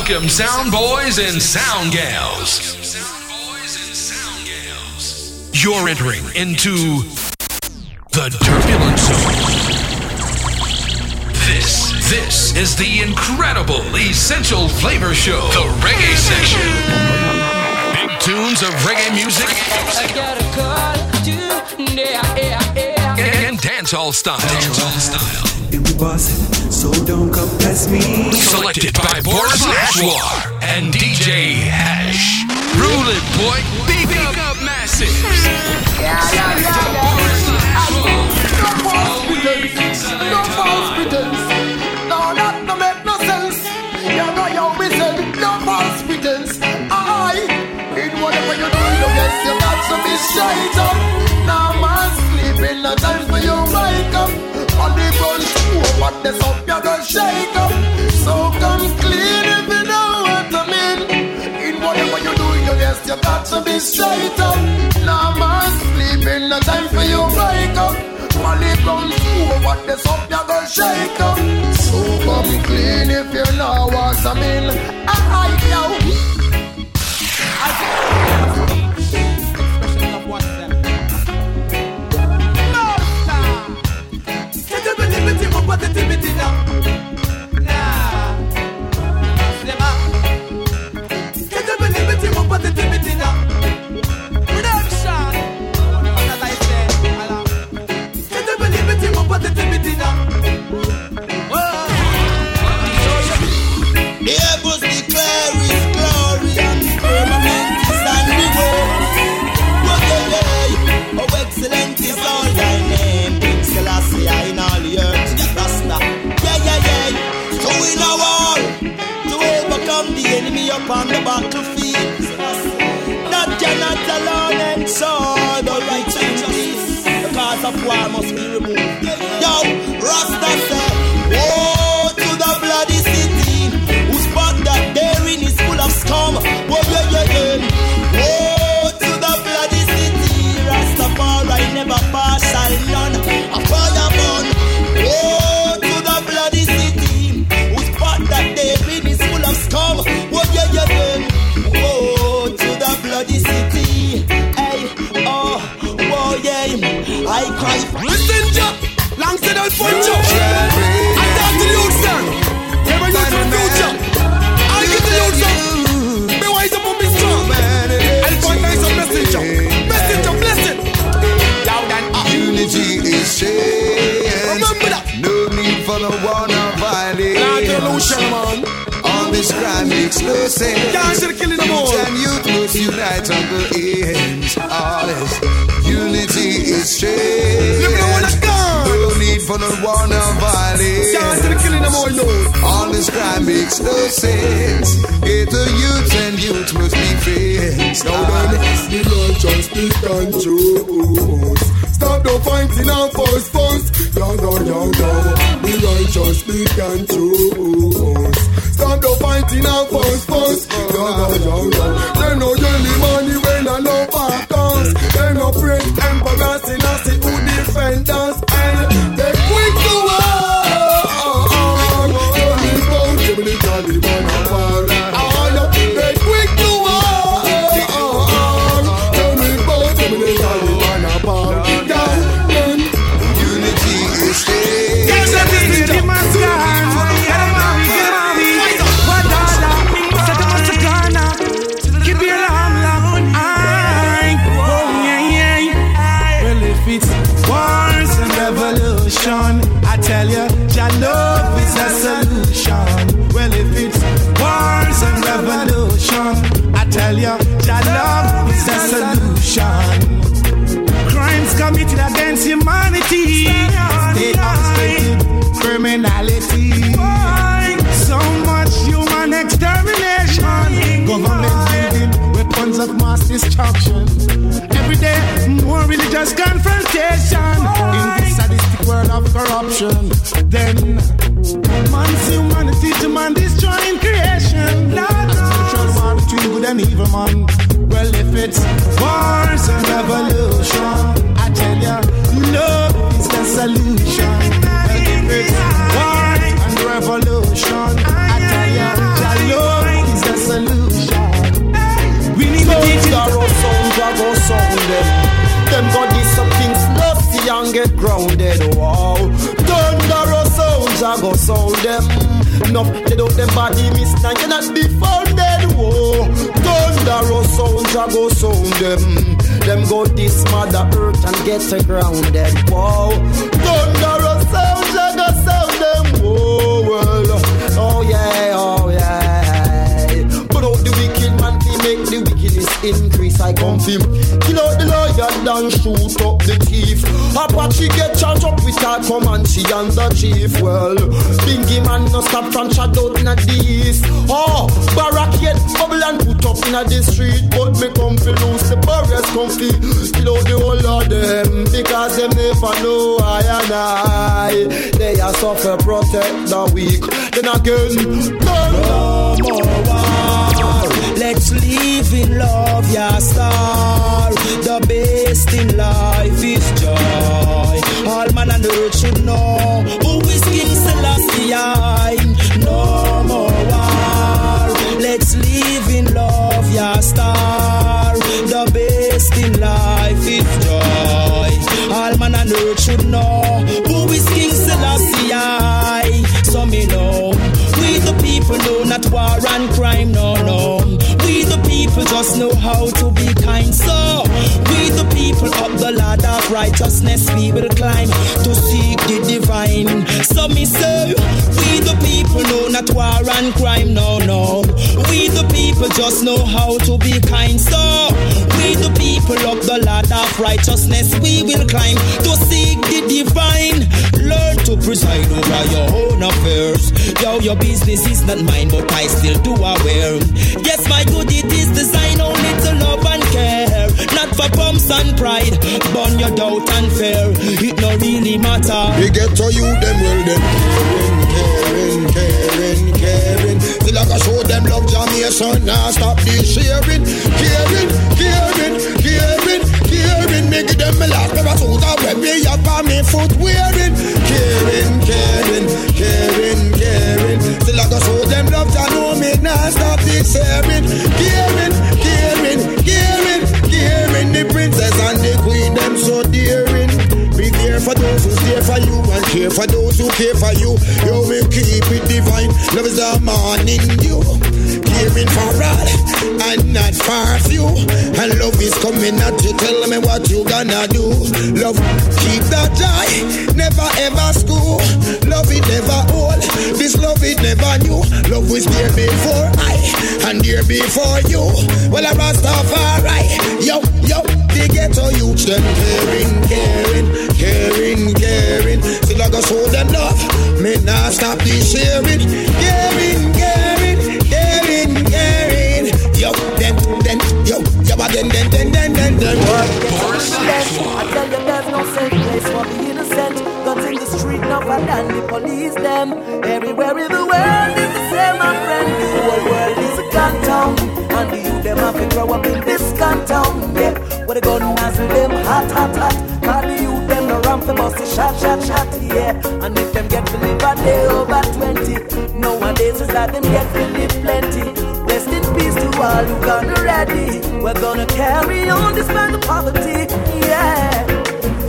Welcome, sound boys and sound gals. You're entering into the turbulent zone. This, this is the incredible essential flavor show, the reggae section. Big tunes of reggae music dancehall style. Dancehall style. And we bossing, so don't come test me. Selected by Boris Ashwar and DJ Hash. Rule it, boy. Big up, massive. No false pretense. No, that no make no sense. You know you be said. No false pretense. I, in whatever you do, you guess you got to be straight up. Now man sleeping, no time up, gonna shake up. So come clean if you know what I mean. In whatever you do, you got to be straight up. Now man sleeping, no time for you wake up. You gonna shake up. So clean if you know what I mean. I, I, yo. The the no sense. Can't the killing them all. And youth must unite on the ends. All this unity is strength. Live the one that gone. No need for the war Can't see violence. the killing them all, no. All this crime makes no sense. Get the youth and youth must be friends. Now then, the righteous speak and choose. Stop the fighting and force force. Yo, yo, yo, yo. The righteous speak and choose. Stop the fighting and force force. Yo, yo, yo, yo. They no jelly money when I no back comes. They no pray emperor Selassie who defend us. And they quick to war. Jelly bone, jelly Taliban religious confrontation in this sadistic world of corruption. Then, man's humanity to man destroying creation. Spiritual war between good and evil, man. Well, if it's wars and revolution, get grounded. Wow, thunderous sounds I go sound them. Enough they don't them body miss now you not be founded. Whoa, thunderous sounds I go sound them. Them go this mother earth and get grounded. Wow, thunderous sounds I go sound them. Whoa, well, oh yeah, oh yeah. Put out the wicked man, he make the wickedness increase. I confirm lion, then shoot up the thief. Apache get charged up with her Comanche and the chief. Well, Bingy man no stop from shadow in the east. Oh, barricade, bubble and put up in a the street. But me come fi lose the barriers come fi kill out the whole of them because them never know I and I. They are suffer protect the weak. Then again, no more. Let's live in love, yeah, star. The best in life is joy. All man and earth should know who is King Selassie. No more war. Let's live in love, yeah, star. The best in life is joy. All man and earth should know who is King Selassie. So me know we the people know not war and crime, no, people just know how to be kind. So people up the ladder of righteousness we will climb to seek the divine. So me say we the people know not war and crime, no, no. We the people just know how to be kind. So we the people up the ladder of righteousness we will climb to seek the divine. Learn to preside over your own affairs. Yo, your business is not mine, but I still do aware. Yes, my good, it is designed only to love and care. Not for pumps and pride, burn your doubt and fear. It no really matter. We get to you, them well, them caring, caring, caring, caring. Till I go show them love, Jamaican, now stop this sharing. Caring, caring, caring, caring. Me give them last pair of shoes, I wear me up on me foot wearing. Caring, caring, caring, caring. Till I go show them love, me now stop this sharing. Caring, caring, care for you. You will keep it divine. Love is a man in you. Caring for all and not for few. And love is coming at you. Tell me what you gonna do. Love, keep that joy. Never ever school. Love it never old. This love it never new. Love was there before I and there before you. Well, I must Rastafari. Yo, yo, the ghetto youth them caring, caring, caring, caring. I go show them love. Me not stop this sharing, caring, caring, caring, caring. Yo, then, then, yo, yo, then, then, then, then, then, then. I tell you there's no safe place for the innocent. Guns in the street, no than the police them. Everywhere in the world is the same, my friend. The whole world is a gun town, and the youth them have to grow up in this gun town. Yeah, where the gun nozzle them hot, hot, hot. Them for bust shot, shot, shot. Yeah, and if them get to live a day over twenty, nowadays is that them get to live plenty. Rest in peace to all who gone already. We're gonna carry on despite the poverty. Yeah.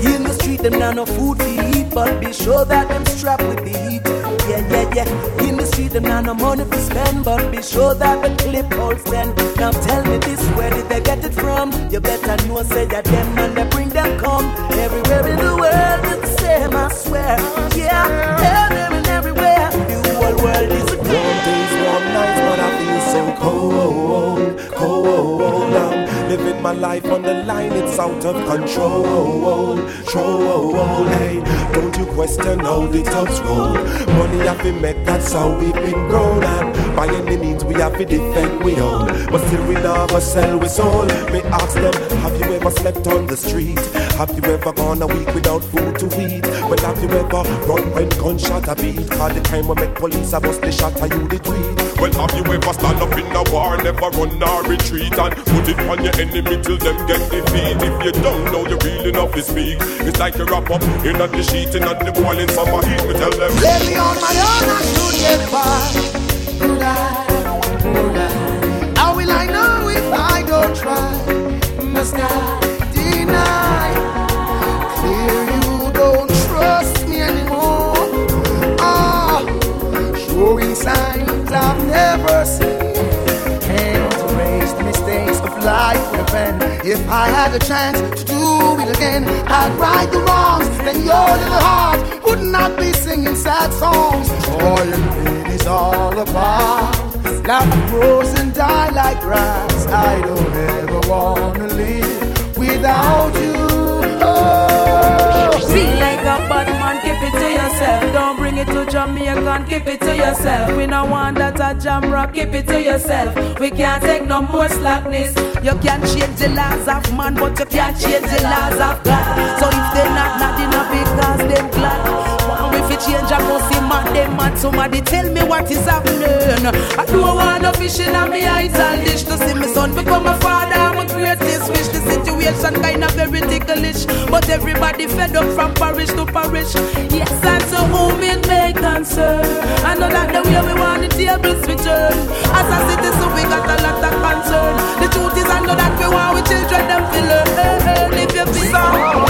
In the street, them now no food to eat, but be sure that them strapped with the heat. Yeah, yeah, yeah. In the street, them now no money to spend, but be sure that the clip holds ten. Now tell me this, where did they get it from? You better know, say that them and they bring them come. Everywhere in the world, it's the same, I swear. Yeah, there and everywhere. The whole world is a Warm days, warm nights, but I feel so cold, cold. I'm living my life on the line, it's out of control, control. Hey, don't you question how the tubs roll? Money have been make, that's how we've been grown up. By any means, we have to defend we own, but still we never sell we soul. Me ask them, have you ever slept on the street? Have you ever gone a week without food to eat? Well, have you ever run when gunshot a beat? Cause the time we make police I bust the shot, are you the tweet? Well, have you ever stand up in a war, never run or retreat and put it on your enemy till them get defeat? If you don't know, you're really enough to speak. It's like you wrap up in at the sheet in at the boiling summer heat. Me tell them, Let me on my own and should get far. I? How will I know if I don't try? Must I deny? Clear you don't trust me anymore. Ah, showing signs I've never see. And to the mistakes of life. If I had a chance to do it again, I'd right the wrongs. Then your little heart would not be singing sad songs. All pain is all apart. Life grows and die like grass. I don't ever wanna live without you. Oh. Feel like a bad man, keep it to yourself. Don't bring it to Jamaica, keep it to yourself. We no want that a jam rock, keep it to yourself. We can't take no more slackness. You can't change the laws of man, but you can't change the laws of God. So if they not not enough because them glad. You change, I go see man, them mad. Somebody tell me what is happening. I don't want no fishing on me eyes and dish to see my son become a father. I'm a greatest wish. The situation kind of very ticklish, but everybody fed up from parish to parish. Yes, and to whom it may concern. I know that the way we want the tables return. As a citizen, we got a lot of concern. The truth is, I know that we want we children them feel learn. If you feel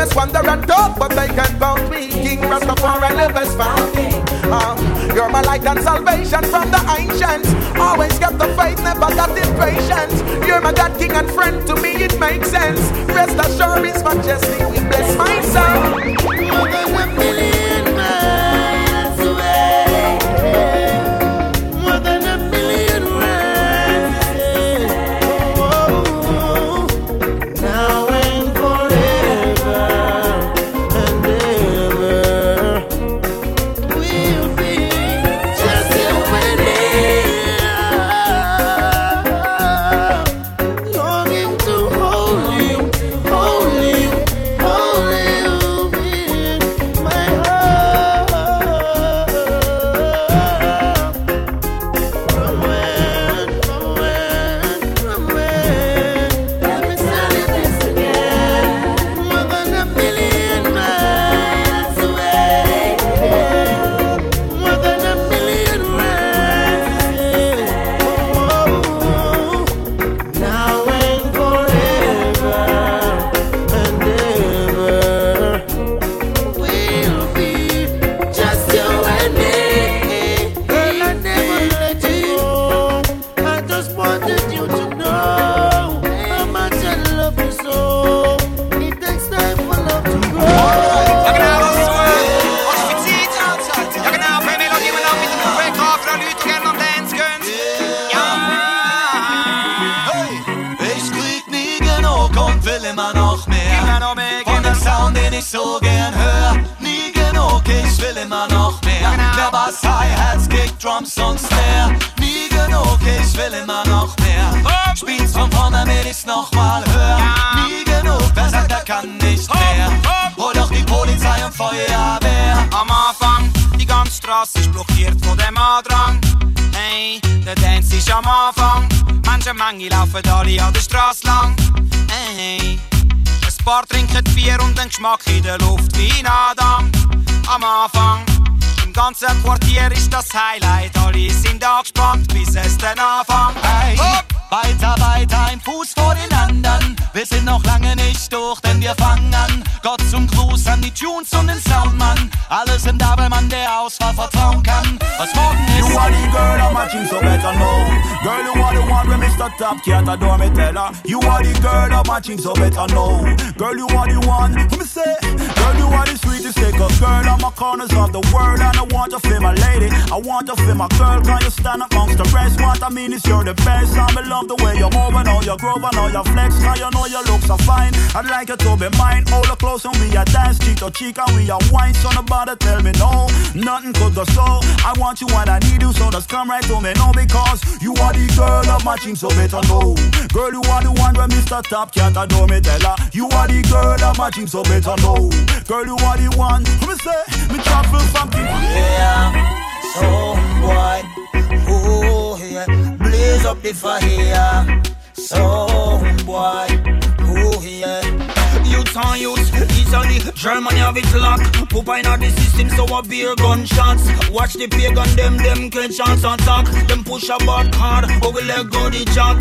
people must wander and talk, but they can't bound me. King Rastafari never's found me. Um, you're my light and salvation from the ancients. Always kept the faith, never got impatient. You're my God, King and friend. To me, it makes sense. Rest assured, His Majesty will bless my soul. Blockiert von dem Andrang. Hey, der Dance ist am Anfang. Menschenmenge laufen alle an der Straße lang. Hey, ein paar trinken Bier und den Geschmack in der Luft wie ein Adam. Am Anfang, im ganzen Quartier ist das Highlight. Alle sind angespannt, bis es dann anfängt. Hey, weiter, weiter, ein Fuß vor den anderen. Wir sind noch lange nicht durch, denn wir fangen an. Gott zum Gruß an die Tunes und den Soundmann. Alle sind da, weil man der Auswahl vertrauen kann. Was morgen ist. You are the girl I'm matching, so better know. Girl, you are the one when Mr. Top Cat adore me tell her. You are the girl I'm matching, so better know. Girl, you are the one. Let me say, girl, you are the sweetest take a girl on my corners of the world, and I want to feel my lady. I want to feel my girl. Can you stand amongst the rest? What I mean is you're the best. I me love the way you move and all your groove and all your flex. Cause you know your looks are fine. I'd like you to be mine. Hold her close and we a dance cheek to cheek and we a wine. So nobody tell me no, nothing could go so. I want you and I need you, so just come right to me no because you are the girl of my dreams, so better know. Girl, you are the one where Mr. Top Cat adore me tell her. You are the girl of my dreams, so better know. Girl, you are the one. Let me say, me travel from Yeah, so boy, the fire. So boy. Easily Germany have it lock. Put in the system so a beer gunshots. Watch the pagan them them catch chance attack. Them push a bad card, but we let go the jack.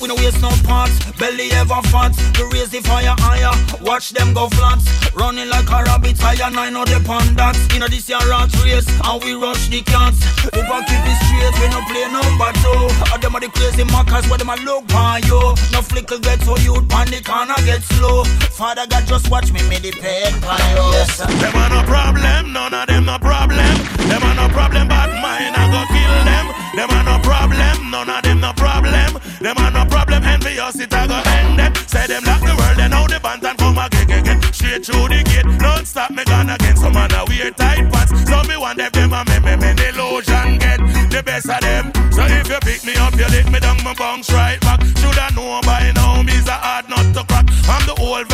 We no waste no parts, belly ever fat. We raise the fire higher, watch them go flat. Running like a rabbit, higher nine of the pandas. You know this year rat race, and we rush the cats. Upa keep it straight, we no play number two. All them are the crazy mockers, where them a look on you. No flicker get so you panic and I get slow. Father God just watch me, me depend on. Yes. Them are no problem, none of them no problem. Them are no problem, but mine I go kill them. Them are no problem, none of them no problem. Them are no problem, envious it I go end them. Say them lock the world, and now the band and come again, again, again. Straight through the gate, don't stop me gone again. Some man a wear tight pants, so me want them them a me me me illusion get the best of them. So if you pick me up, you lick me down, my bounce right back. Shoulda know by now, me's a hard nut to crack. I'm the old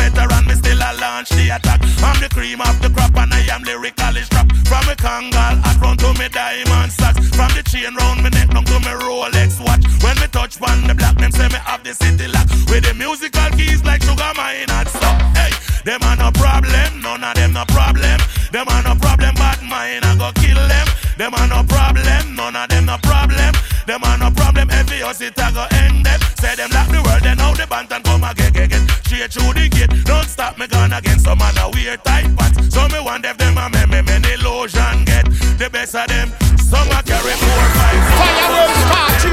launch the attack. I'm the cream of the crop, and I am lyrically strapped. From a Kangol hat front to me diamond socks. From the chain round me neck down to me Rolex watch. When me touch one the black, them say me have the city lock. With the musical keys like sugar mine had stop. Hey, them are no problem, none of them no problem. Them are no problem, but mine I go kill them. Them are no problem, none of them no problem. Them are no problem, every us it I go end them. Say them lock the world, then now the band and come again, again, again. Straight through the gate, don't stop again. Some man a wear tight pants, so me want them them a me me me illusion get the best of them. Some a carry four five. Fireworks party,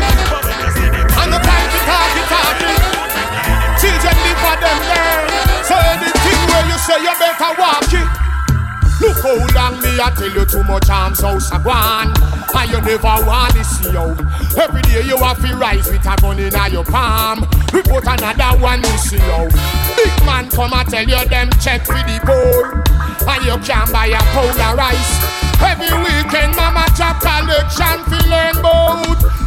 and the party talky talky. Children live for them learn, so anything where you say you better walk it. Look how long me I tell you too much arms house a gone And you never want to see out Every day you have to rise with a gun in your palm. We put another one to see you. Big man come and tell you them check with the goal And you can buy a pound of rice. Every weekend mama drop collection fi learn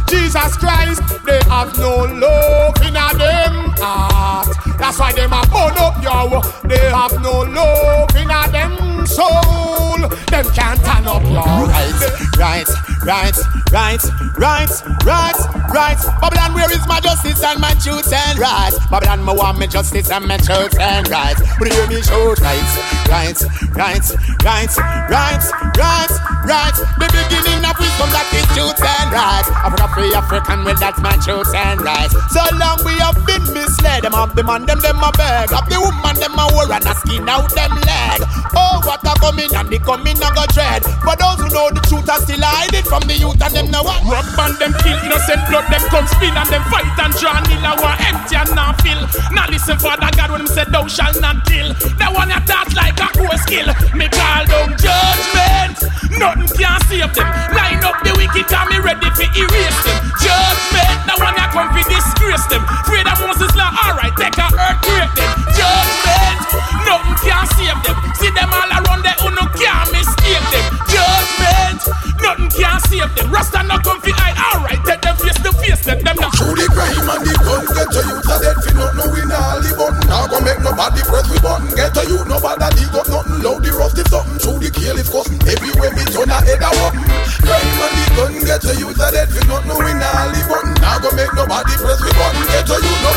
Jesus Christ They have no love in them heart That's why them a burn up yo They have no love in a them soul Them can't turn up yo Right, right, right, right, right, right. Babylon, where is my justice and my truth and rights? Babylon, me want me justice and my truth and rights. But hear me shout rights, rights, rights, rights, rights, rights, rights. The beginning of wisdom that is truth and rights. Africa free African, well that's my truth and rights. So long we have been misled. Them of the man, them them a beg. Of the woman, them a war and a skin out them leg. Oh, what a coming and the coming a go dread. For those who know the truth, I still hide it from the youth and them know what. Rock band them kill innocent blood them come spin and them fight and draw nil I want empty and not fill. Now listen Father God when him said thou shall not kill. That one you thought like a cool skill. Me call down judgment. Nothing can save them. Line up the wicked and me ready for erase them. Judgment. That one you come for disgrace them. Afraid of Moses law. Alright, take a earthquake them. Judgment. Nothing can save them. See them all around there who no can't mistake them. Judgment. Nothing can save them. Rasta no come fi hide. Alright, take them face to face. Let them know. Through the crime and the gun, get to you to dead fi not know we nah the button. Now go make nobody press we button. Get to you nobody dig up nothing. Loud the rough something. Through the kill is cussing. Everywhere me turn a head a weapon. Crime and the gun, get to you to dead fi not know we nah the button. Now go make nobody press we button. Get to you nobody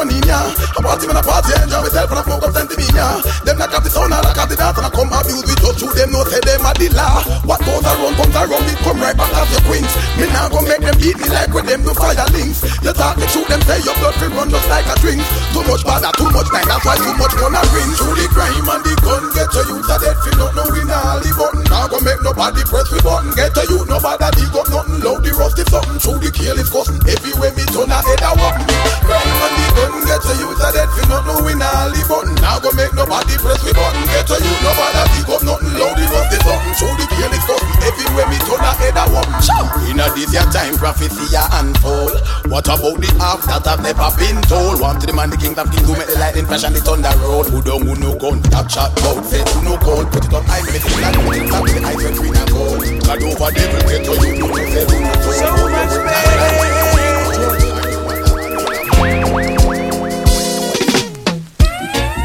them want come run in ya. A party man a party, enjoy myself and I smoke up sentiment ya. Them not have the sound, I like the dance and I come abuse with just through them, no say them a law. What goes around comes around, it come right back as your queens. Me now go make them beat me like with them do fire links. You talk the truth, them say your blood free run just like a drink. Too much bother, too much time, that's why too much gonna ring. Through the crime and the gun, get to you to dead fi not know we nah the button. Go make nobody press we button. Get to you, nobody dig up nothing. Loud the rusty something, through the kill is cussing. Everywhere me turn a head a weapon. Crime and the gun, get to you to dead fi not know we nah the button. Now go make nobody press we button. Get to you, nobody dig up nothing. Loud the rusty something, through the kill is cussing. Everywhere me turn a head a weapon. Inna this your time, prophecy a unfold. What about the half that I've never been told? Want to the man, the king of kings who make the lightning flash and the thunder roll. Who don't who no gun, top shot, bout, say who no cold. Put it on high, make it flat, I get rid of all. God over devil, get to you, don't you ever. So much pain.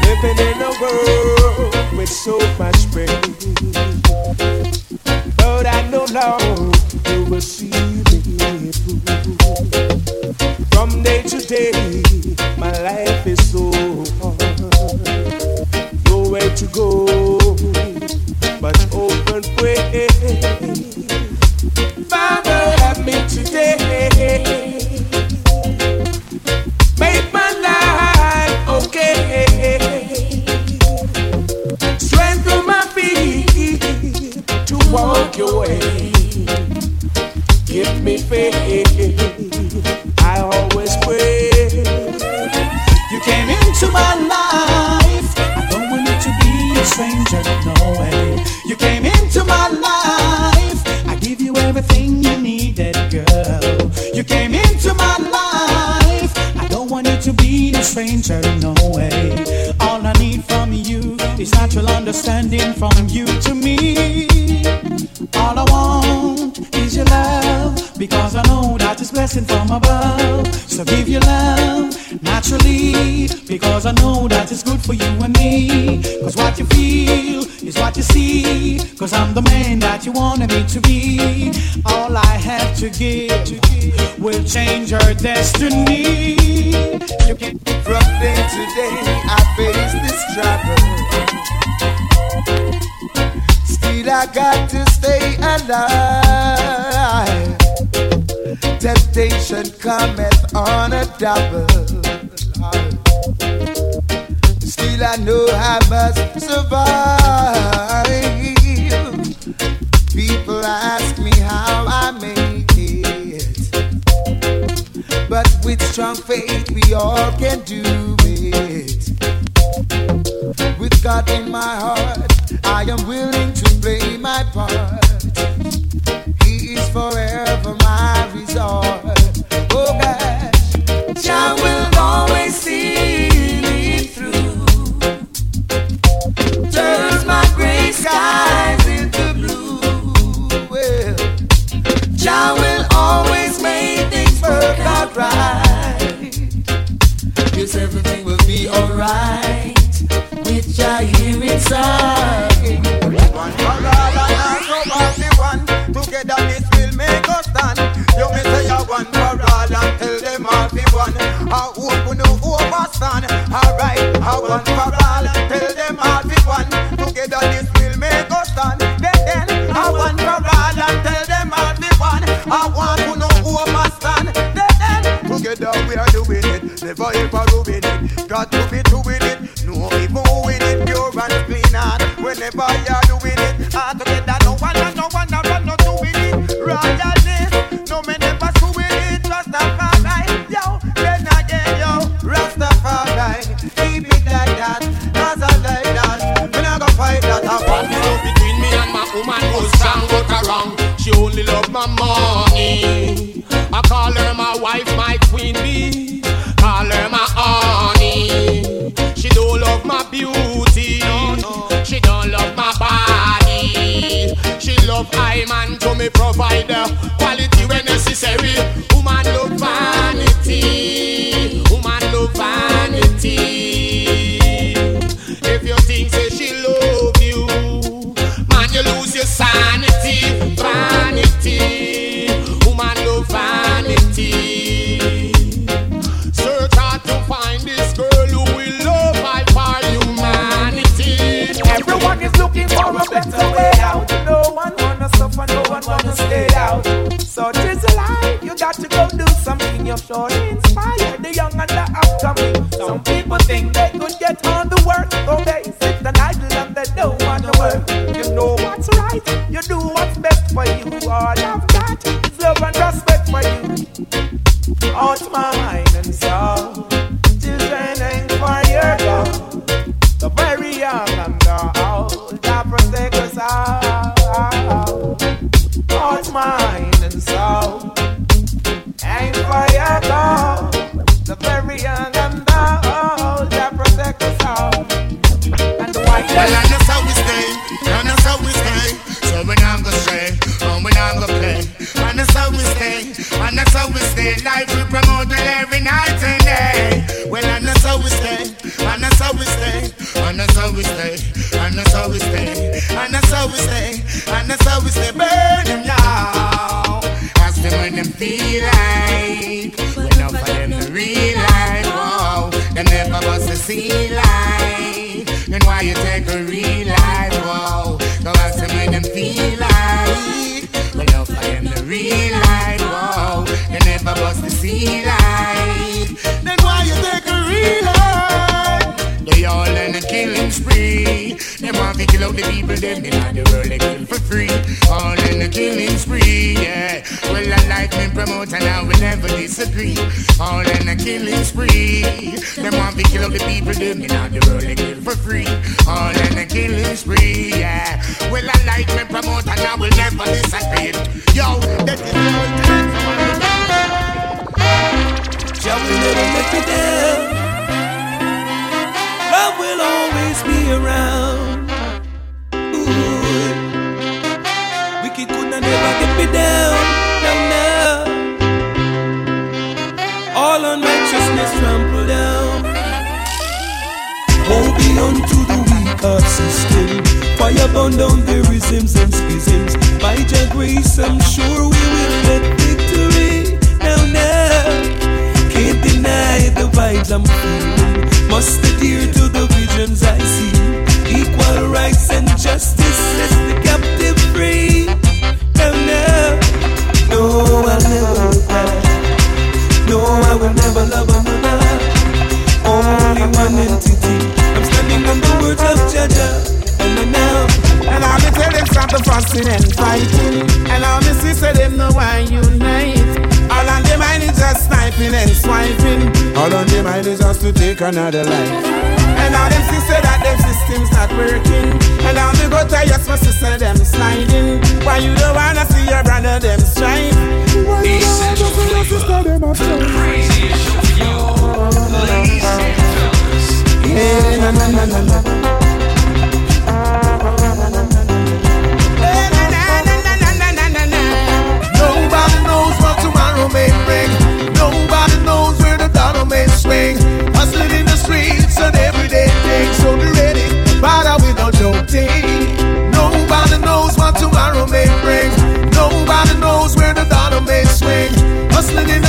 Living in a world with so much pain, but I no longer you will see me through. From day to day, my life is so. to my life. I don't want you to be a stranger, no way. You came into my life. I give you everything you needed, girl. You came into my life. I don't want you to be a stranger, no way. All I need from you is natural understanding from you to me. All I want is your love because I know that it's blessing from above. So give your love naturally because I know that it's good for you and me. Cause what you feel is what you see. Cause I'm the man that you wanted me to be. All I have to give will change your destiny. You can from day to day, I face this trouble. Still, I got to stay alive temptation cometh on a double feel I know I must survive. People ask me how I make it, but with strong faith we all can do it. With God in my heart, I am willing to play my part. He is forever everything will be alright with your here inside. One for all and all go the one. Together this will make us stand. You may say a one for all and tell them all the one. I hope we no overstand. Alright, I one for all. degree. All in a killing spree. Them want to kill the people, them in the world, they kill for free. Must feeling. Must adhere take another life. And now them sister that them system's not working. And now they go tell yes, sister them sliding. Why you don't wanna see your brother them? Why you don't wanna see your sister them up The craziest of you, ladies and na na na na na.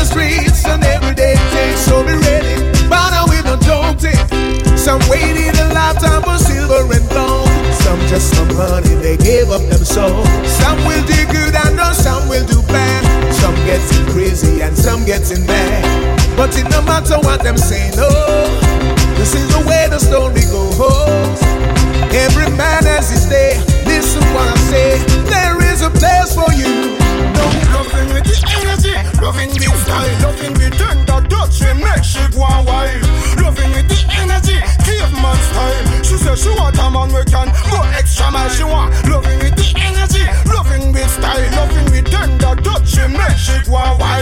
streets and every day takes. so be ready. But now we don't jolt it. Some waited a lifetime for silver and gold. Some just for money, they gave up them soul. Some will do good, I know some will do bad. Some getting crazy and some getting mad. But it no matter what them say, no. This is the way the story goes. Every man has his day. Listen what I say. There is a place for you. Don't come. Loving with the energy, loving with style, loving with tender touch and make she go wild. Loving with the energy, caveman style. She said she want a man we can go extra mile. She want loving with the energy, loving with style, loving with tender touch and make she go wild.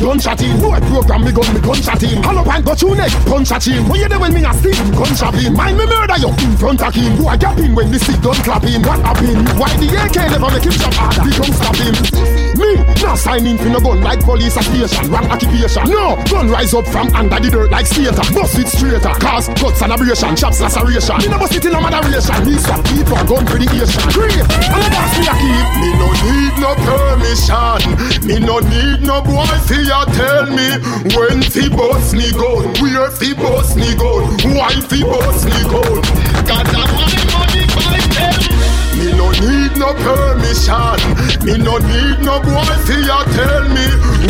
Give me no chat, me gun chat him. Boy program me gun, me gun chat him. Hollow and go through neck, punch at him. When you there when me a steal, gun chop him. Mind me murder you in front of him. Boy gap him when the stick gun clap him. What happen? Why the AK never make him jump harder? He come stop him. Me, not sign in for no gun like police a station, wrong occupation. No, gun rise up from under the dirt like skater. Bust it straighter, cause cuts and abrasion, chops laceration. Me no bust it in no moderation. Me stop people gun for the Asian. Great, and dance me a keep. Me no need no permission. Me no need no boy when fi bust me gun, where fi bust me gun, why fi bust me gun. Got that money, money, five ten. Me no need no permission. Me no need no boy fi ya tell me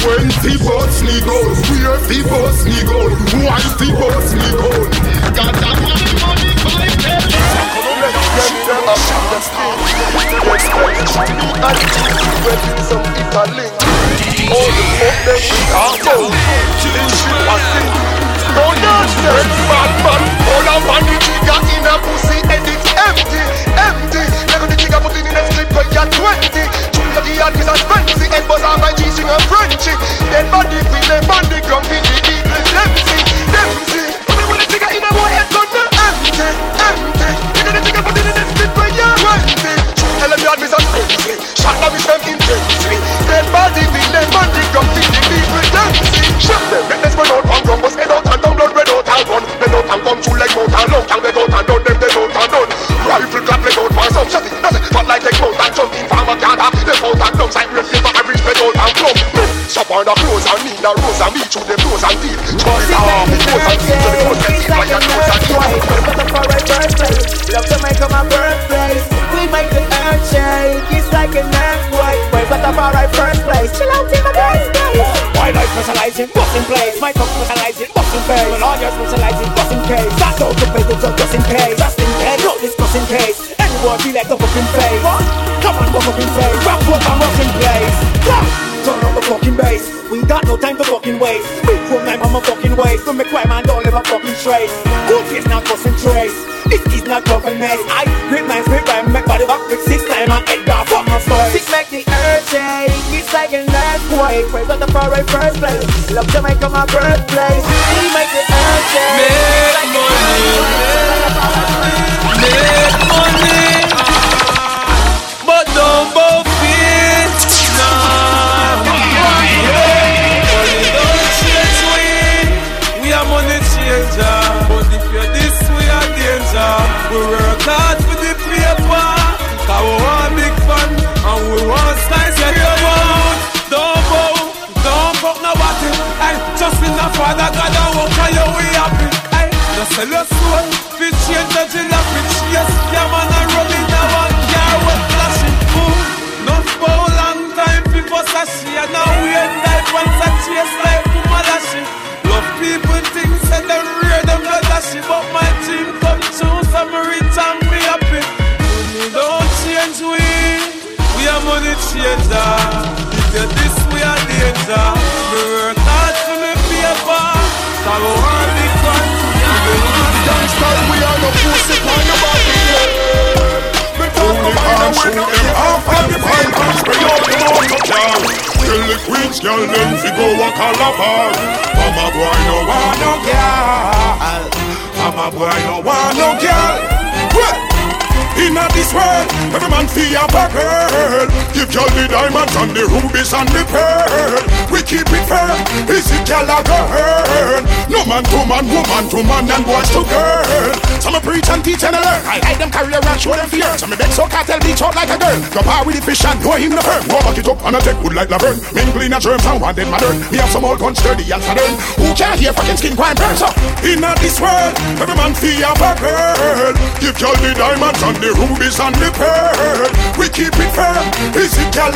when fi bust me gun, where fi bust me gun, why fi bust me gun. Got that money, All of the trigger in a pussy it's empty, empty. The in a strip when you're 20. Choose the yard is a fancy the empty, empty. With the in a boy head empty, empty. The in a strip when you're 20. Tell them yard is a fancy. Shot intensely. Dead Shot them, let them spread out and drum, bust head out and down, blood red out and run. Then out and come through like mouth and long, and let out and down, them they out and done. Rifle clap, let out pass up, shot it, that's it. But like take mouth and jump in farmer can't have. Them out and down, side left, liver, average, spread out and plumb. Stop on the clothes and need the rose and beat through the clothes and deep. Chop it off, clothes and deep, to the clothes and deep, like a clothes and deep. Love to make my birthplace. We make the earth shake. It's like an earthquake. Specialize in busting place? My tongue specialize in busting face. Well, all specialize in busting case. That's all the papers are just in case. Just in case, no discussing case. Anyone feel like the fucking face? What? fucking face. Rock what I'm rocking place. Rock. Turn up the fucking bass. We got no time to fucking waste. Big from my mama fucking waste. Don't make crime and don't live a fucking trace. Good face not concentrate. It is not broken mess. I grip my spirit rhyme, make body back with six time and head down. Fuck my story. Sick make the earth shake. It's like an earthquake. Praise God the far right first place. Love Jamaica, my birthplace. We make the earth shake. Make money, make money, but don't both sell your soul, fit change the chill of rich. Yes, yeah man, I run in the one car with flashing. Ooh, not for a long time, people sashi and now we ain't like once I chase like Kumalashi. Love people think say them real, them not lashy, but my dream come true, so me rich and happy. Money don't change we, we are money changer. We know them half of the pipers. We all the motor car. Tell the queens, girl, them fi go a calabar. From a boy no want no girl. From a boy no want no girl. Well, in a this world, every man have a girl. Give y'all the diamonds and the rubies and the pearl. We keep it fair. Is it girl or girl? No man to man, woman to man, and boys to girl. Some me preach and teach and learn. I hide them career and show them fear. Some me beg so can't tell beach out like a girl. Go par with the fish and know him the firm. Go back it up and I take good like Laverne. Mingle in a germs and one dead modern. Me have some old guns sturdy and southern. Who can't hear fucking skin crime burn? So in a this world, every man have a girl. Give y'all the diamonds and the rubies and the pearl. We keep it fair. Is it girl?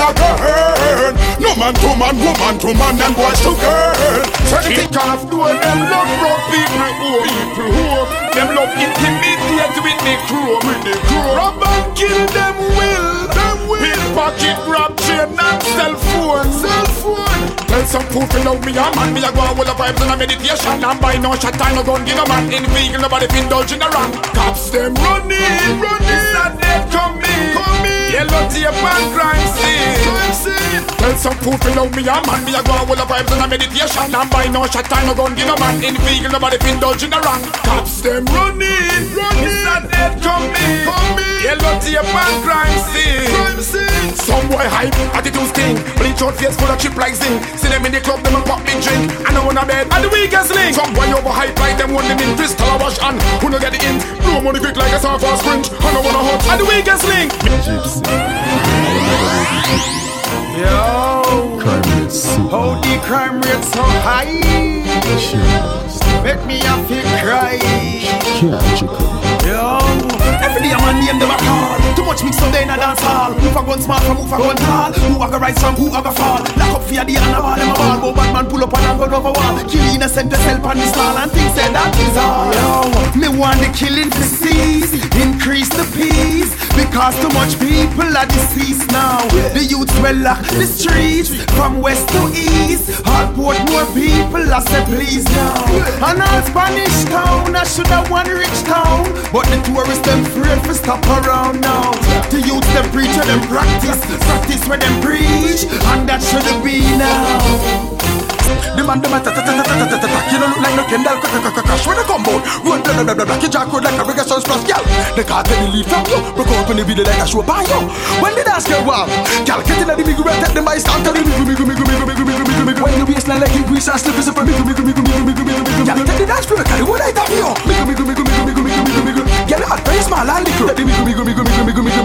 No man to man, woman to man, and boys to girl. So the off door, them love broke people who people who them love intimidate with the crew, with the crew. Rob and kill them will, them will. Pickpocket, grab chain and cell phone, cell phone. Tell some fool people love me a man, me a go and hold the vibes and a meditation and buy no shot time, no gun, give no man in vegan, nobody indulge in the wrong. Cops them running, running, and they coming, coming. Yellow tape and crime scene. Tell some people love me a man, me a go and hold the vibes and a meditation and buy no shot time, no gun, give no man in vegan, nobody indulge in the wrong. Cops them running, running, and they coming, coming. Yellow tape and crime scene, crime scene. Some boy hype, attitude sting, bleach out face full of chip like zinc. See them in the club, them a pop big drink. I know on a bed, and the weakest link. Some boy over hype like them one them in crystal a wash and who no get it in. Blow money quick like a soft fast sprint. I know wanna hot, and the weakest link. Yo, how the crime rate so high? Make me a feel cry. Yo, every day I'm a name them a call. Too much mix up there in a dance hall. Who for gun smart from who for gun tall? Who a go rise from who a go fall? Lock up for your day and a ball them a ball. But bad man pull up and a gun over wall. Kill innocent to help on the stall and things say that is all. Yo, me want the killing to cease, increase the peace because too much people are deceased now. The youths will lock the streets from west to east. All Portmore people I say please now. And all Spanish town, I should have one rich town. But the tourists them afraid for stop around now. The youths them preach and them practice, practice where them preach, and that should be now. The man, the man, you don't look like no Kendall Crash when I come out Run, blah, blah, blah, blah Kid Jack road like a reggae sun's Girl, they can't tell the leaf from you Broke out when they be like a show by you When they dance get wild Girl, get in the big red Take them by stand Tell them, When you waistline like it Grease and slip is a friend Girl, take the dance floor Carry what I Girl, I'm very small and little Take the gummy, gummy, gummy, gummy,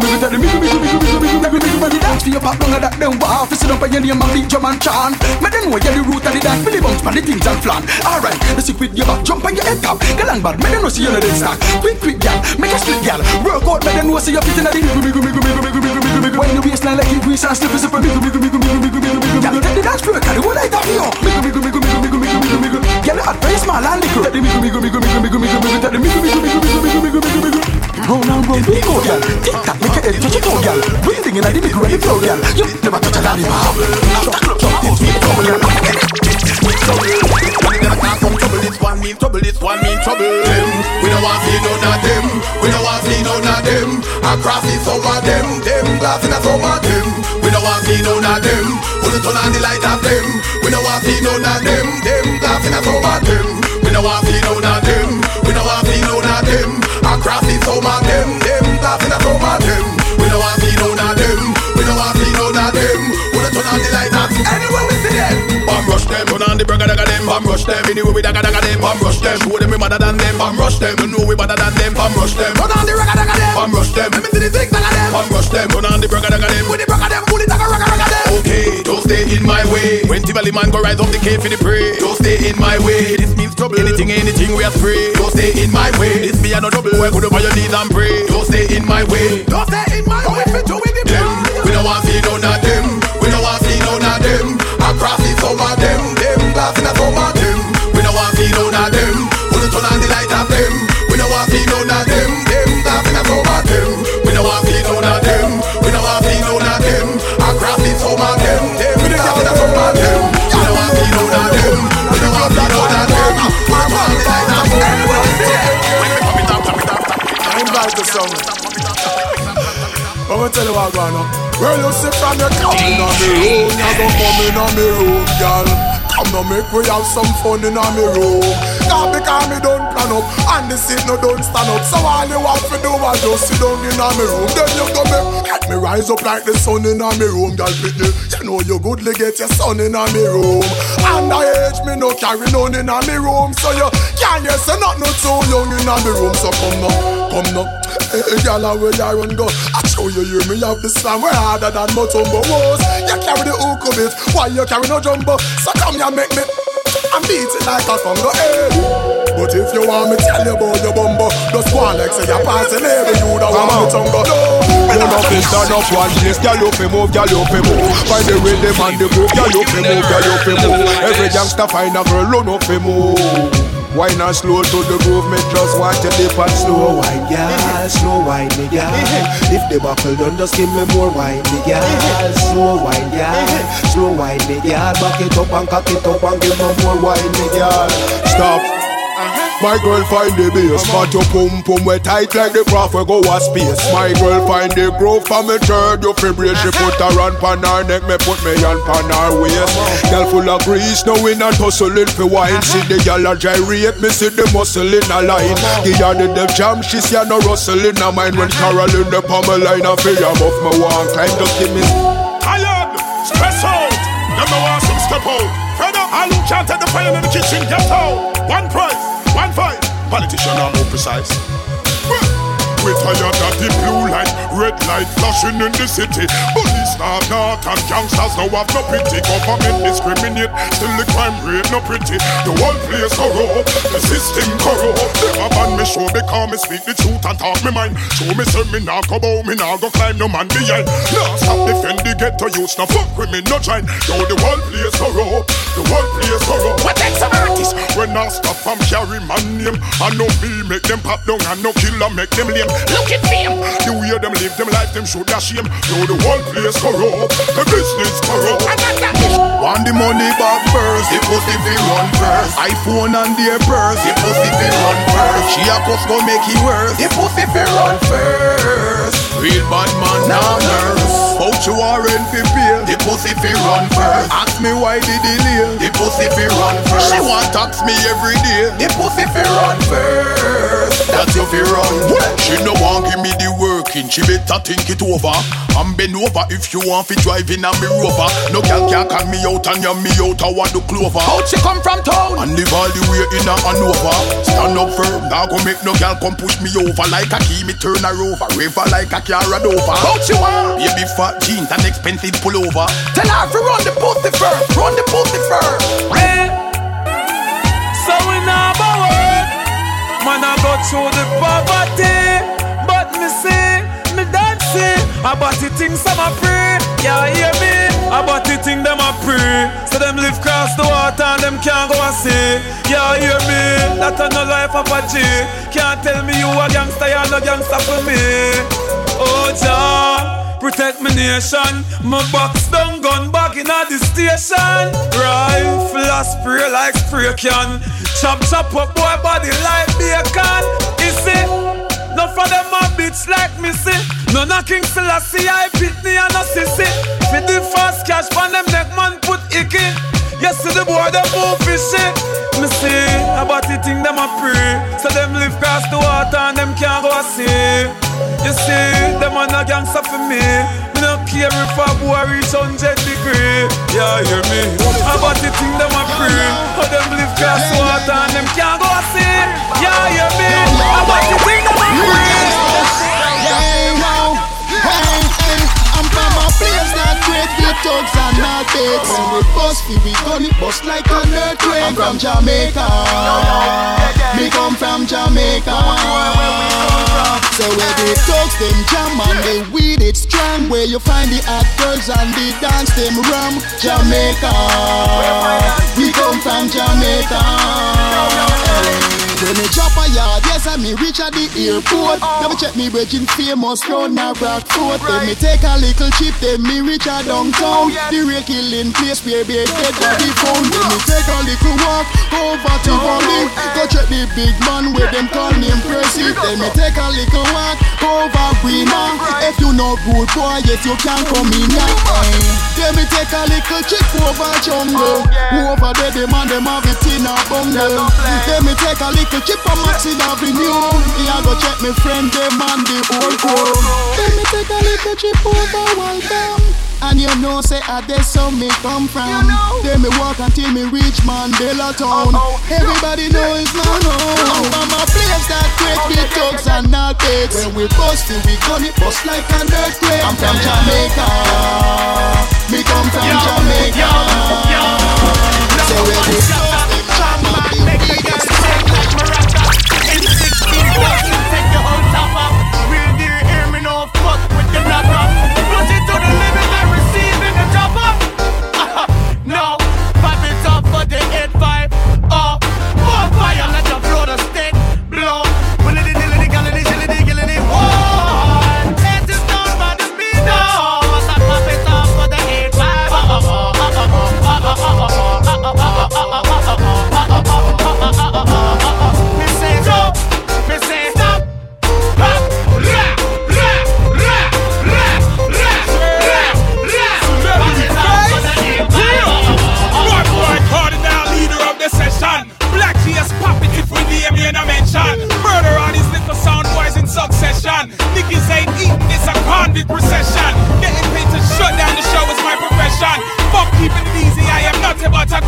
Dance for your pop longer than them Waffle, sit up and your name beat your man chant then know you root after the dance, me bounce, man, the things and flan. Alright, let's see with your back, jump on your head top. Girl and bad, me don't know see you in the stack. Quick, quick, girl, make a split, girl. Work out, me don't know see you fit in the gummy, gummy, gummy, gummy, gummy, gummy, gummy, gummy. When the waistline like you grease and slip is a gummy, gummy, gummy, gummy, gummy, gummy, gummy. Gal, take the dance floor, carry one light up here. Gummy, gummy, gummy, gummy, gummy, gummy, gummy, gummy. Gal, advice, man, and the crew. Take the gummy, gummy, gummy, gummy, gummy, gummy, gummy. Take the gummy, gummy, gummy, gummy, gummy, gummy, gummy, gummy. Roll and roll, we go, gal. Tick tock, make it touch it out, girl. Bring thing in a of the floor, girl. You never touch a lollipop. Jump this with trouble, girl. Trouble this one mean trouble, this one mean trouble. Them, we don't want see none of them. We don't want see none of them. Across the of them, them glass in a some of them. We don't want see none of them. It on the light of them. We don't want see none of them. Them glass in a some of them. We don't want see none of them. Glass in a some of them. We don't want to see none of them. We don't want to see none of them. Put it on the light of anywhere we see them. Bam rush them, turn on the burger daga them. Bam rush them, anyway we daga daga them. Bam rush them, show them we better than them. Bam rush them, you know we better than them. Bam rush them, turn on the burger daga them. Bam rush them, let me see the zig daga them. Bam rush them, turn on the burger daga them. With the burger them, pull it daga raga raga them. Okay, don't stay in my way. When Tivoli man go rise up the cave for the prey. Don't stay in my way. This means trouble. Anything, anything we are spray. Stay in my way. This me a no double. Work with over your knees and pray. Don't stay in my way. Don't on. Where you sit from your come in on me room, you go come in on me room, girl. Come now make we have some fun in on me room. Now because me don't plan up and the seat no don't stand up. So all you have to do is just sit down in on me room. Then you go make let me rise up like the sun in on me room, girl. Pitney, you know you goodly get your son in on me room. And I age me no carry none in on me room, so you can't say not no too young in on me room. So come now, come now. Girl, will I run go. I show you hear me have the slam way harder than Mutombo was. You carry the hook of it, why you carry no jumbo? So come here, make me. I'm beating like a Congo, hey. But if you want me tell you about your bumbo, just go on say you're passing every you that want me tongue No, You know fi stand up one place, girl you fi move, girl you fi move. Find the rhythm and the groove, girl you fi move, girl you fi move. Every youngster find a girl who know fi move. Wine not slow to the groove, me just want to dip and slow wine, girl, slow wine, me girl. If the buckle done, just give me more wine, me girl. Slow wine, girl, slow wine, me girl. Back it up and cock it up and give me more wine, me girl. Stop. My girl find the bass, but your pum pum we tight like the we go a space. My girl find the groove for me third, you fibrate. She put her hand pan her neck, me put me hand pan her waist. Girl full of grease, no we not hustling for wine. See the girl a gyrate, me see the muscle in a line. Give her the dev jam, she see her no rustle in her mind. When Carolyn the pommel line, I feel I'm off my one climb, just give me. Tired, stress out. Them no want some step out. Fed up, can't take the fire in the kitchen, get out. One price, one fight. Politician are more precise. We tired of the blue light, red light flashing in the city. Police start not and gangsters now have no pity. Government discriminate, still the crime rate no pretty. The whole place corrupt, the system corrupt. Them a ban me show because me speak the truth and talk me mind. Show me say me nah go bow, me nah go climb no man behind. Nah stop defend the ghetto youths, now fuck with me no join. Yo the whole place corrupt, the whole place. What takes some artists? When I stop from carry my name, I know me make them pop down and no killer make them lame. Look at them, the way them live them life, them should a shame. Yo the whole place corrupt, the business corrupt. Want the money back first, the pussy fi run first. iPhone and their purse, the pussy fi run first. She a cuss go make it worse, the pussy fi run first. Real bad man now nurse. Vouch you warrant fi pay, the pussy fi run first. Ask me why the delay, the pussy fi run first. She want tax me every day, the pussy fi run first. That's you fi run. She no want give me the working, she better think it over I'm bend over if you want fi driving in a me rover. No girl can call me out and you me out I want the clover. How she come from town? And live all the way in a Hanover. Stand up firm, now go make no girl come push me over like a key me turn her over. River like a car run over. How she want? Baby fat jeans and expensive pullover. Tell her to run the pussy first, run the pussy first. Hey. So we now word. Man, I go through the poverty, but me see, me don't see. About the things I'm a pray, yeah, hear me. I About the thing them a pray, so them live cross the water and and them can't go and see. Yeah, hear me? That a no life of a G. Can't tell me you a gangster, you no gangster for me. Oh, Jah, protect me nation. My box down gun back in the station. Rifle a spray like spray can. Chop chop up boy body like bacon. Is it? None of them a bitch like me see. None of King Selassie I pit me and a sissy. For the fast cash pan them neck man put icky. You see the boy them move fishy. Me see about the thing them a pray. So them live across the water and them can't go see. You see them a no gangster for me. Me no care if a boy reach 100 degree. Yeah, hear me. About the thing them a pray. How them live the water and them can't go see. Yeah, hear me. About the thing them a Hey, now, hey, hey, I'm from a place that great with thugs and not pigs. When we bust, we we gun it bust like an earthquake. I'm from Jamaica. Me come from Jamaica. So where the thugs them jam and the weed it strong. Where you find the girls and the dance them rum. Jamaica. We come from Jamaica. When me drop a yard, yes, I me reach at the airport. Let me check me virgin famous round a Rockfort. Then me take a little chip, then me reach a downtown. The real killing place where be dead body found. Then me take a little walk over to Valley. Go check the big man where them call me impressive. Then me take a little walk over Brina. If you know good boy, yes, you can come in now. Then me take a little chip over jungle. Over there, the man, them have it in a bungle. Take a little chip on Maxfield Avenue. Me a go check me friend them and the whole crew. Then me take a little trip over Waltham. And you know say ah, I there so me come from. Then me walk until me reach Mandela town. Everybody know it's my home. From a place that great with thugs and not pigs. When we bust it, we gun it bust like an earthquake. I'm from Jamaica. Me come from Jamaica. So where we bust them jam like Morocco, M16 boy.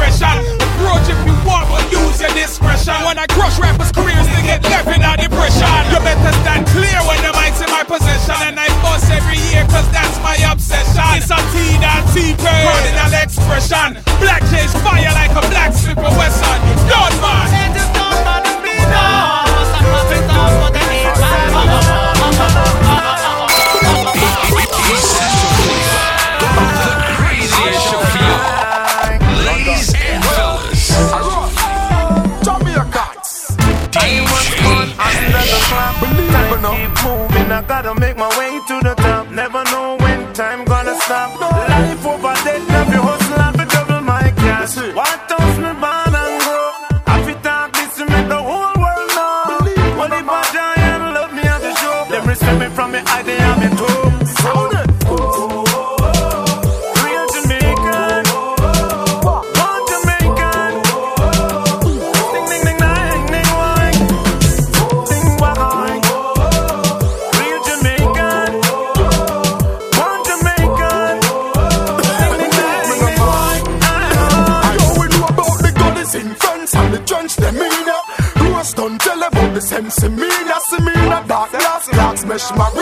Aggression. Approach if you want, but use your discretion. When I crush rappers' careers, they get left in a depression. You better stand clear when the mic's in my possession. And I boss every year, cause that's my obsession. It's a T that T cardinal expression. Black J's fire like a black slipper Wesson. Done man. miss my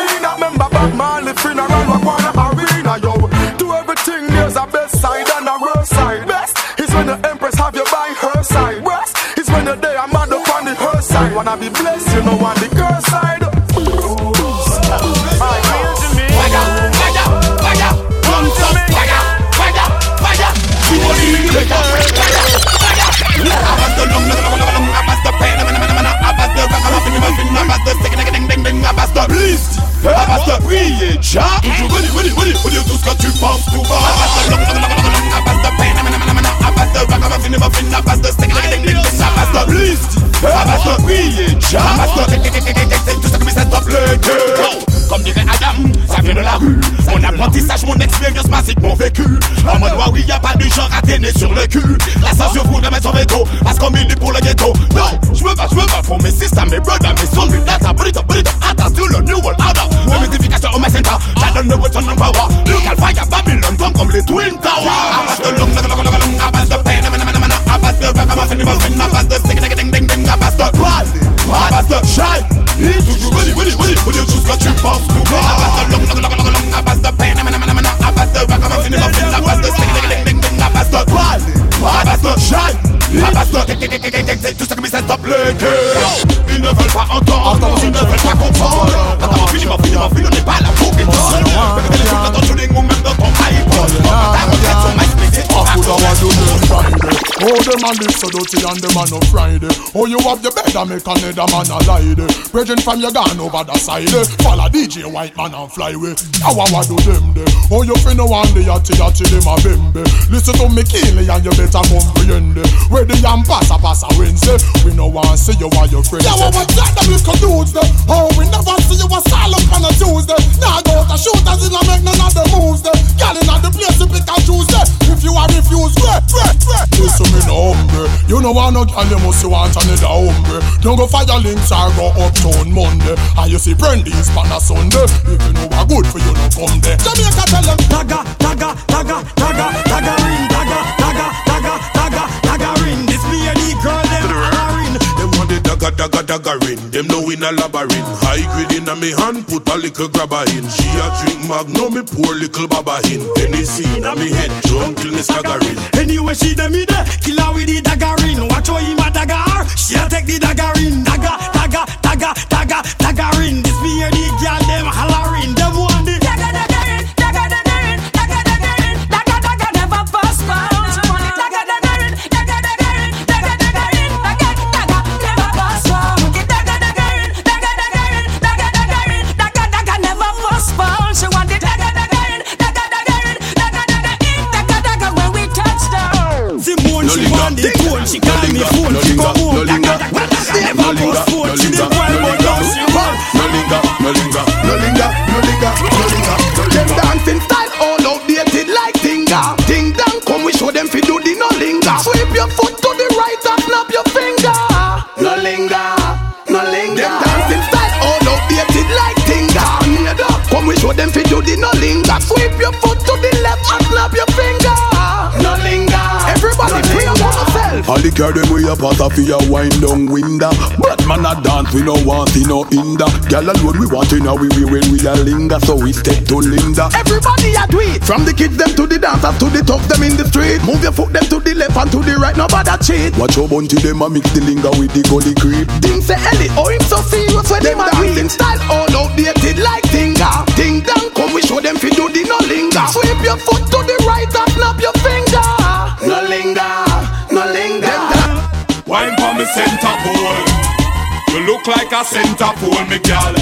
son veto, qu'on milite pour le ghetto. Non, je me bats, je me bats pour mes systèmes, mes brothers, mes sons, them a live so dirty and them a no Friday. Oh, you have your bed and make another man a lie there. Brethren from your gone over the side. eh. Follow DJ White Man and fly away. How I do them there? Oh, you finna one the yachty yachty them a bembe. Listen to me keenly and you better comprehend. eh. Where the yam pass a pass a Wednesday. We no want see you while your friends. Yeah, well, what's that them little dudes there? Oh, we never see you a silent on a Tuesday. Now go to shooters in a make none of the moves there. Girl in the place to pick and choose there. If you are refused, wait, wait, wait. Listen me no hombre. You know want no girl, you must want another hombre. Don't go fire links or go uptown Monday. And you see Brandy's pan a Sunday. If you know what good for you, no come there. Jamaica tell them, Daga, daga, daga, daga, daga ring, dagger, dagger, dagger in. Them know in a labyrinth. High grade in a me hand, put a little grabber in. She a drink magnum, me pour little baba in. Tennessee in a me head, drunk till me staggering. Anyway, she dem me there, kill her with the dagger ring. Watch how him a dagger. She a take the dagger ring. Dagger, dagger, dagger, them we a your wind down window. Bad man a dance, we no want see no hinder. Girl alone we want to know we we when we a linger, so we step to Linda. Everybody a do it. From the kids them to the dancers to the tough them in the street. Move your foot them to the left and to the right. Nobody cheat. Watch your bunty them a mix the linger with the gully creep. Things say Ellie, oh him so serious when them a dancing style all outdated like Tinga. Ding dong, come we show them fi do the no linger. Sweep your foot to the right and snap your finger. Like a center pole, me gal.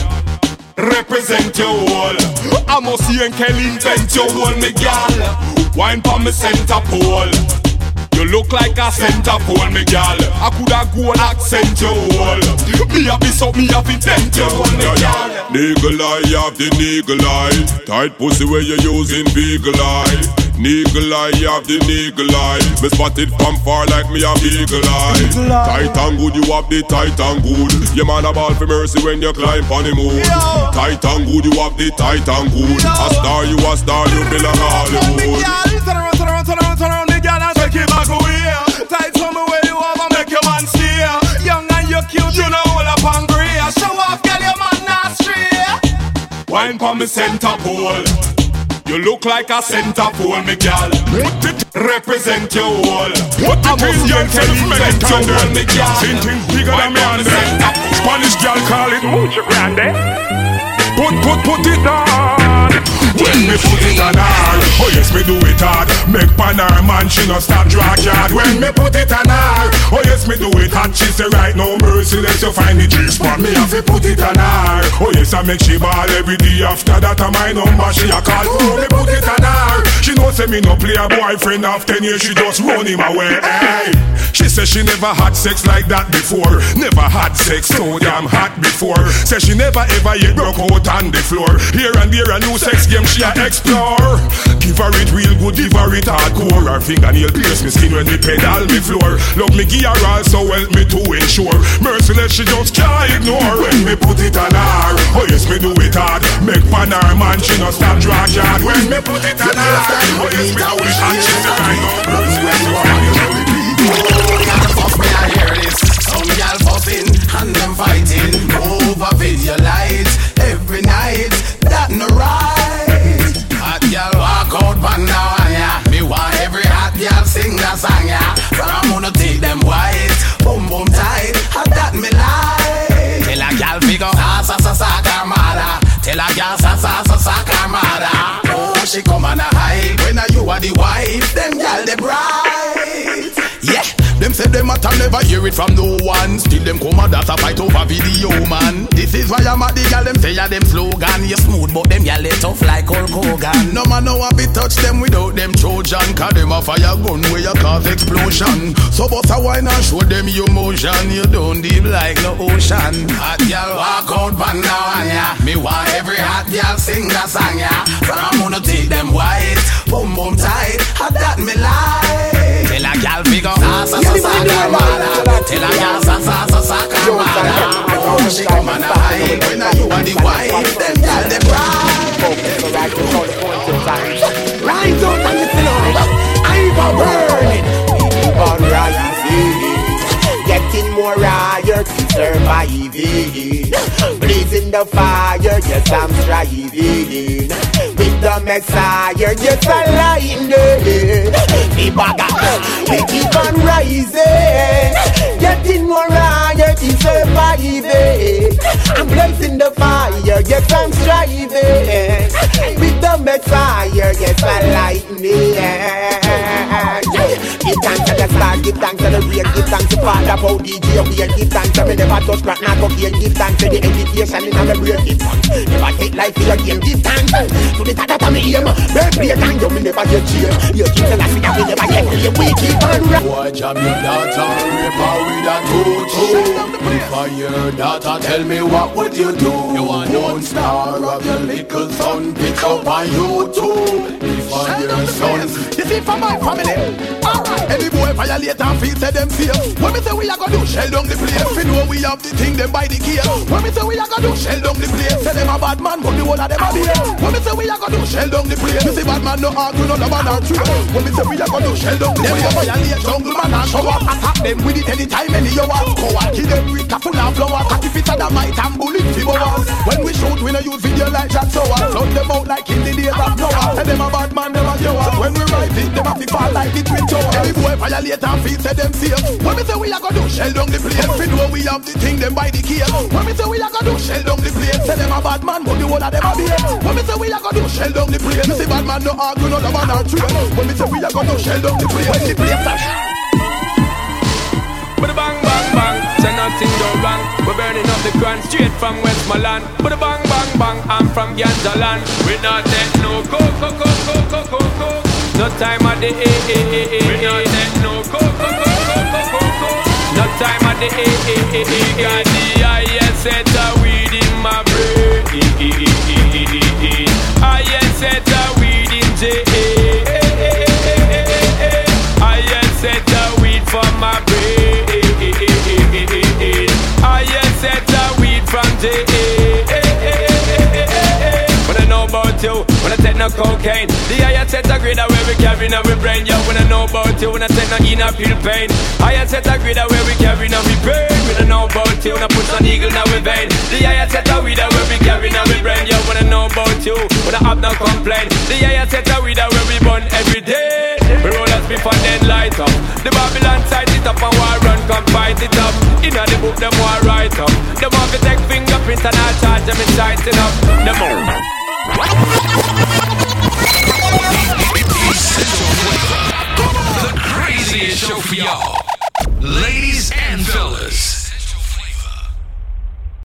Represent your wall. I must see and Kelly invent your wall, me gal. Wine for me center pole. You look like a center pole, me gal. I coulda go and accent your wall. Me a be so me a be dent your wall, me gal. Niggle eye, have the niggle eye. Tight pussy where you using beagle eye. Niggle eye, you have the niggle eye. Me spotted from far like me a beagle eye. Tight and good, you have the tight and good. Your man a ball for mercy when you climb on the moon. Tight and good, you have the tight and good. A star, you a star, you belong Hollywood. Turn around, turn around, turn around, turn around the girl and take it back away. Tight from where you over, make your man stay. Young and you cute, you know all up on grey. Show off, girl, your man not stray. Wine for me center pole. You look like a center pole, me gal. Represent your wall. What the thing girl tell you Invent your wall, me gal. Something bigger than me and. Spanish girl call it mucho grande. Put, put, put it down. When me put it on hard, oh yes me do it hard Make pan her man, she no stop drag yard when me put it on her. Oh yes, me do it hot. She say right no merciless. You find the G spot, me have to put it on her. Oh yes, I make she ball every day. After that, I my number she a call. Oh me put it on her. She know say me no play a boyfriend. After ten years, she just run him away. Hey. She say she never had sex like that before. Never had sex so damn hot before. Say she never ever yet broke out on the floor. Here and there a new sex game she a explore. Give her it real good, give her it hardcore. Her fingernail pierce me skin when me pedal me floor. Love me gear also help me to ensure. Merciless she just can't ignore when me put it on her. Oh yes me do it hard. Make pan her man she no stop drag yard when me put it on her. Oh yes me do it hard. She say right now. Fuck me, I hear this. Some gal fussing and them fighting over video lights every night. That no right. Hot gal walk out bandawanya. Me want every hot gal sing that song ya. From gonna take them white, boom boom tight. Hot that me like. Tell a gal figure sa sa sa sa kamada. Tell a gal sa sa sa sa kamada. Oh, she come on a high when you are the wife. Them gal they bright. Yeah. Them say them at never hear it from no one. Still them come a that a fight over video man. This is why I'm a the gal them say ya them slogan. You smooth but them gal tough like Hulk Hogan. No man a bit touch them without them Trojan. Cause them a fire gun where you cause explosion. So but a wine and show them your motion. You don't deep like no ocean. Hot gal walk out bandawanya. Me want every hot gal sing that song ya. From gonna take them white, boom boom tight. Hot that me like. Gal figure sa sa sa sa kamada. Tell a gal sa sa sa sa kamada. Oh, she come on a high when you are the wife. Them gal they bright. Rise out and listen up. I'm a burning. Keep on rising. Getting more higher to surviving. Blazing the fire, yes, I'm striving. The Messiah, yes, lying there. The bagger, we keep on rising. Getting more higher to surviving. I'm blazing the fire, yes, I'm striving. With the Messiah, yes, I'm lightning. Give thanks to the stars, give thanks to the rain, give thanks to Father, Pow, DJ, Wayne, give thanks to me, never touch crack, not cocaine, give thanks to the education in my brain, give thanks, never take life for your game, give thanks to the tata to me aim, bird play and you me never get cheer, you keep the last thing we never get play, we keep on rap. Boy, jam your data, ripper with a tutu. If I hear data, tell me what would you do? You want one star of your little son, pick up on YouTube. If I hear sons, This is for my family. Alright, any boy violate and feel say them safe. When me say we a go do, shell down the place. We know we have the thing, them by the case. When me say we a go do, shell down the place. Say them a bad man, but the whole of them a behave. When me say we a go do, shell down the place. Me say bad man no argue, no man or true. When me say we a go do, shell down the place. Them violate jungle man and show up. Attack them with it anytime, any hour. Go and kill them with a full of flower. Cut if it's a dynamite and bullet fi. When we shoot, we no use video like that so I flood them out like in the days of Noah. Tell them a bad man, them a. When we ride it, them a fi fall like the twin tower. Every boy violate and feel say them safe. When me say we a go do, shell down the place. We know we have the thing, them by the key. When me say we a go do, shell down the place. Say them a bad man, but the whole of them a behave. When me say we a go do, shell down the place. Me say bad man no argue, no man or true. When me say we a go do, shell down the place. When the place a But bang bang bang, say nothing don't wrong. We're burning up the ground straight from Westmoreland. But bang bang bang, I'm from Ganjaland. We not take no go go go go go go go. No time at the eh eh eh eh. We not take no go go go go go go go. No time at the eh eh eh eh. Got the highest set of weed in my brain. Eh, eh, eh, eh, eh, eh, eh. Highest set of weed in J. eh, eh, eh, eh, eh, eh, eh, eh. Highest set of weed for my brain. Eh, eh, eh, eh, eh, eh, eh. Highest set of weed from J. eh, eh, eh, eh, eh, eh, eh. When I know about you, no cocaine. The higher set of grade where we carry now we brain. Yo, when I know about you, when I take no inner feel pain. Higher set of grade where we carry now we brain. When I know about you, when I put some eagle now we vein. The higher set of weed where we carry now we brain. Yo, when I know about you, when I have no complaint. The higher set of weed where we burn every day. We roll us before then light up. The Babylon side it up and war run come fight it up. Inna the book them war write up. Them want to take fingerprint and I charge them up Them out Essential flavor. The craziest show for y'all. Ladies and fellas.